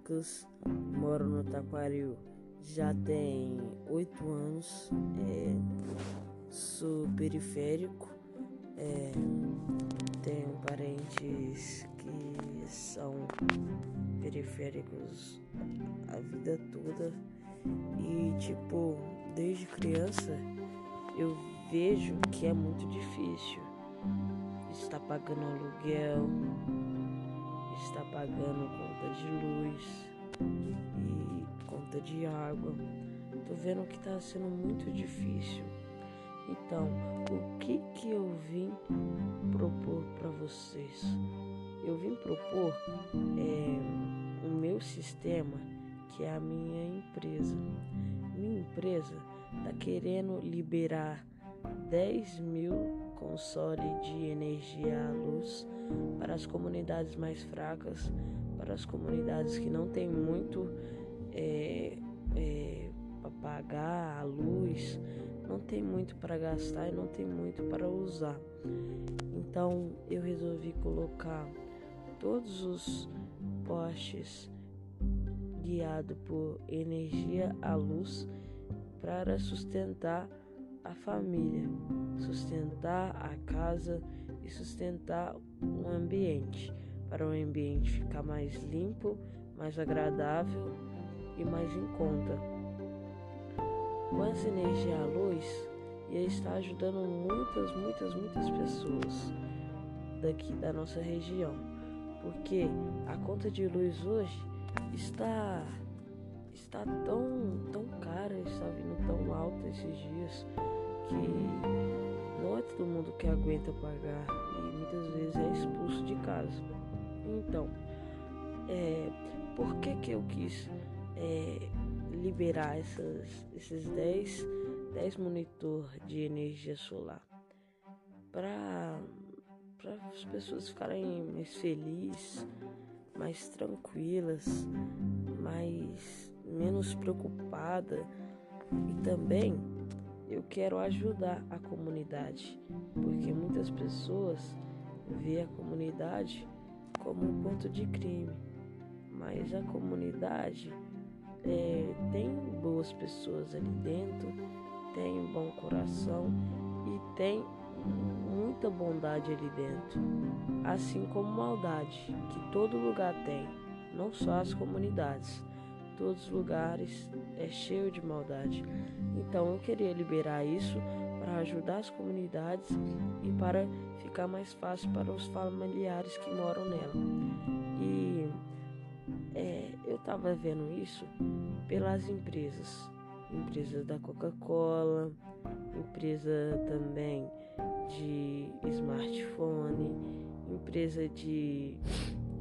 Lucas, moro no Taquaril já tem oito anos, é, sou periférico, é, tenho parentes que são periféricos a vida toda e tipo, desde criança eu vejo que é muito difícil estar pagando aluguel, estar pagando conta de luz e conta de água. Tô vendo que tá sendo muito difícil. Então, o que que eu vim propor para vocês? Eu vim propor é, o meu sistema, que é a minha empresa. Minha empresa tá querendo liberar 10 mil consoles de energia à luz para as comunidades mais fracas, para as comunidades que não têm muito é, é, para pagar a luz, não tem muito para gastar e não tem muito para usar. Então eu resolvi colocar todos os postes guiados por energia à luz para sustentar a família, sustentar a casa e sustentar o ambiente para o ambiente ficar mais limpo, mais agradável e mais em conta. Com essa energia à luz, ia estar ajudando muitas, muitas, muitas pessoas daqui da nossa região, porque a conta de luz hoje está está tão está vindo tão alta esses dias que não é todo mundo que aguenta pagar e muitas vezes é expulso de casa. Então, é, por que, que eu quis é, liberar essas, esses 10, 10 monitor de energia solar? Para as pessoas ficarem mais felizes, mais tranquilas, mais menos preocupadas e também eu quero ajudar a comunidade, porque muitas pessoas vê a comunidade como um ponto de crime, mas a comunidade é, tem boas pessoas ali dentro, tem um bom coração e tem muita bondade ali dentro, assim como maldade, que todo lugar tem, não só as comunidades. Todos os lugares é cheio de maldade. Então eu queria liberar isso para ajudar as comunidades e para ficar mais fácil para os familiares que moram nela. E é, eu estava vendo isso pelas empresas, empresas da Coca-Cola, empresa também de smartphone, empresa de,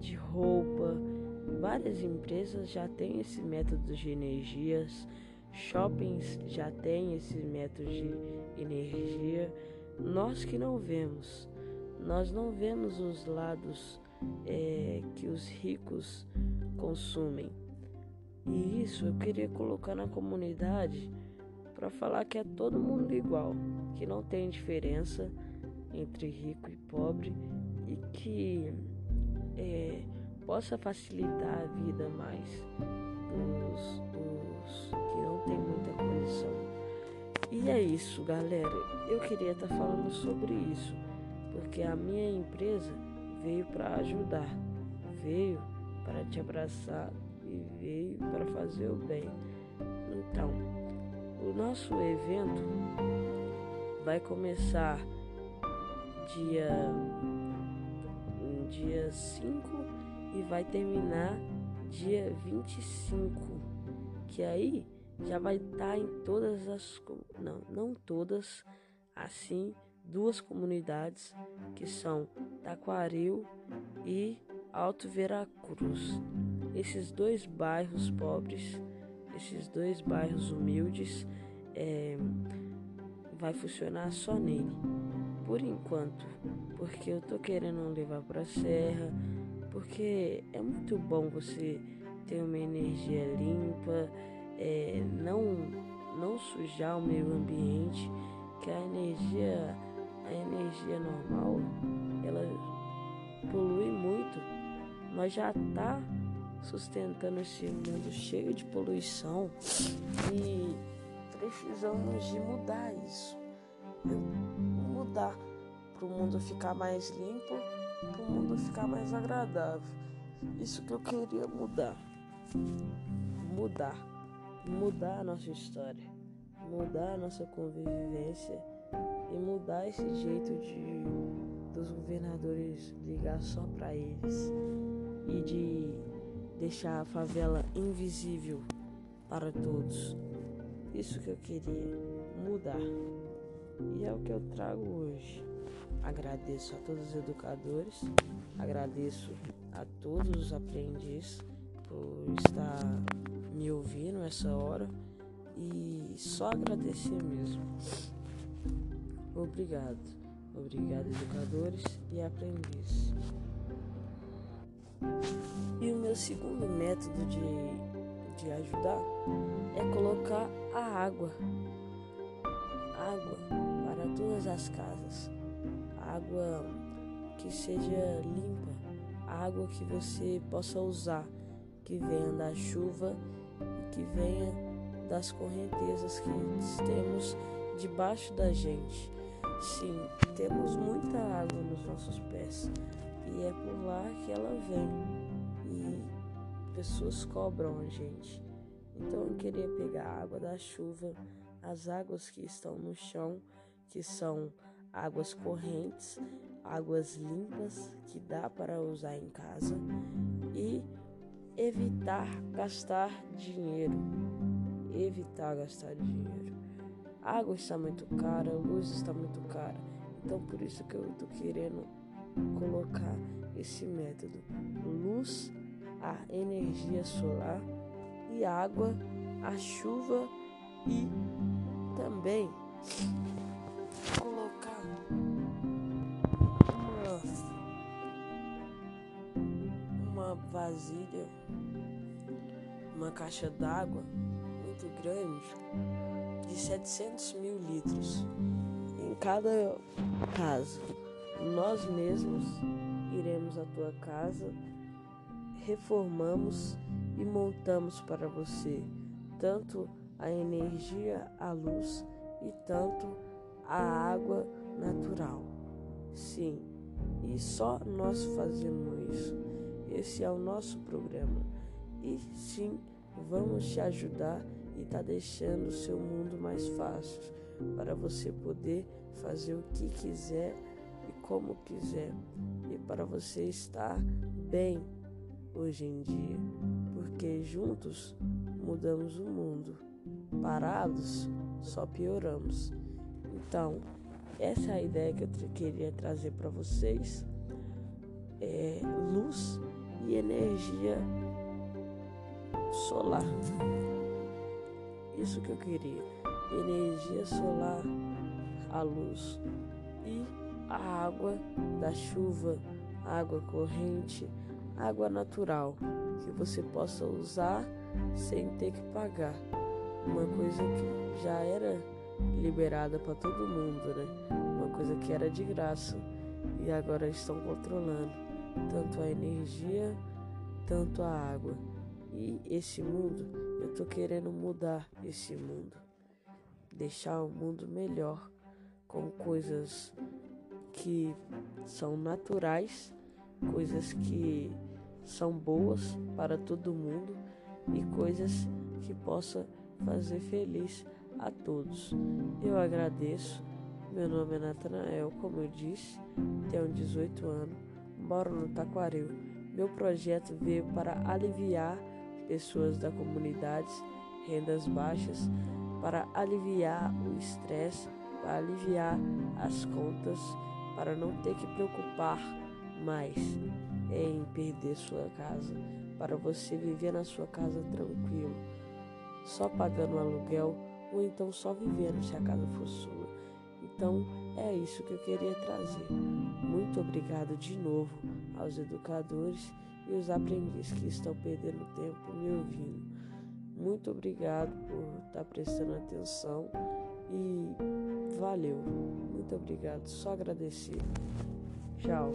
de roupa. Várias empresas já têm esse método de energias Shoppings já têm esses métodos de energia. Nós que não vemos, nós não vemos os lados é, que os ricos consumem. E isso eu queria colocar na comunidade para falar que é todo mundo igual, que não tem diferença entre rico e pobre e que é, possa facilitar a vida mais dos, dos tem muita condição. E é isso, galera. Eu queria estar tá falando sobre isso, porque a minha empresa veio para ajudar, veio para te abraçar e veio para fazer o bem. Então, o nosso evento vai começar dia dia 5 e vai terminar dia 25, que aí já vai estar tá em todas as não, não todas, assim, duas comunidades que são Taquaril e Alto Veracruz. Esses dois bairros pobres, esses dois bairros humildes, é, vai funcionar só nele, por enquanto, porque eu tô querendo levar para serra, porque é muito bom você ter uma energia limpa é, não, não sujar o meio ambiente, que a energia, a energia normal, ela polui muito. Nós já tá sustentando esse mundo cheio de poluição e precisamos de mudar isso. Mudar para o mundo ficar mais limpo, para o mundo ficar mais agradável. Isso que eu queria mudar. Mudar. Mudar a nossa história. Mudar a nossa convivência e mudar esse jeito de dos governadores ligar só para eles e de deixar a favela invisível para todos. Isso que eu queria mudar. E é o que eu trago hoje. Agradeço a todos os educadores, agradeço a todos os aprendizes por estar me ouvindo essa hora e só agradecer mesmo. Obrigado. Obrigado, educadores e aprendizes. E o meu segundo método de, de ajudar é colocar a água. Água para todas as casas. Água que seja limpa. Água que você possa usar. Que venha da chuva e que venha das correntezas que temos debaixo da gente. Sim, temos muita água nos nossos pés e é por lá que ela vem e pessoas cobram a gente. Então eu queria pegar a água da chuva, as águas que estão no chão, que são águas correntes, águas limpas que dá para usar em casa e evitar gastar dinheiro. Evitar gastar dinheiro. A água está muito cara, a luz está muito cara. Então por isso que eu estou querendo colocar esse método. Luz, a energia solar e água, a chuva e também uma, vasilha, uma caixa d'água muito grande de 700 mil litros em cada casa. Nós mesmos iremos à tua casa, reformamos e montamos para você tanto a energia, a luz e tanto a água natural. Sim, e só nós fazemos isso. Esse é o nosso programa. E sim, vamos te ajudar e tá deixando o seu mundo mais fácil para você poder fazer o que quiser e como quiser e para você estar bem hoje em dia, porque juntos mudamos o mundo, parados só pioramos. Então, essa é a ideia que eu queria trazer para vocês. É luz e energia solar. Isso que eu queria. Energia solar, a luz e a água da chuva, água corrente, água natural, que você possa usar sem ter que pagar. Uma coisa que já era liberada para todo mundo, né? Uma coisa que era de graça e agora estão controlando tanto a energia, tanto a água. E esse mundo, eu tô querendo mudar esse mundo, deixar o mundo melhor com coisas que são naturais, coisas que são boas para todo mundo e coisas que possa fazer feliz a todos. Eu agradeço. Meu nome é Natanael, como eu disse, tenho 18 anos, moro no Taquaril. Meu projeto veio para aliviar pessoas da comunidade, rendas baixas, para aliviar o estresse, para aliviar as contas, para não ter que preocupar mais em perder sua casa, para você viver na sua casa tranquilo, só pagando aluguel ou então só vivendo se a casa for sua. Então é isso que eu queria trazer. Muito obrigado de novo aos educadores e os aprendizes que estão perdendo tempo me ouvindo. Muito obrigado por estar prestando atenção e valeu. Muito obrigado. Só agradecer. Tchau.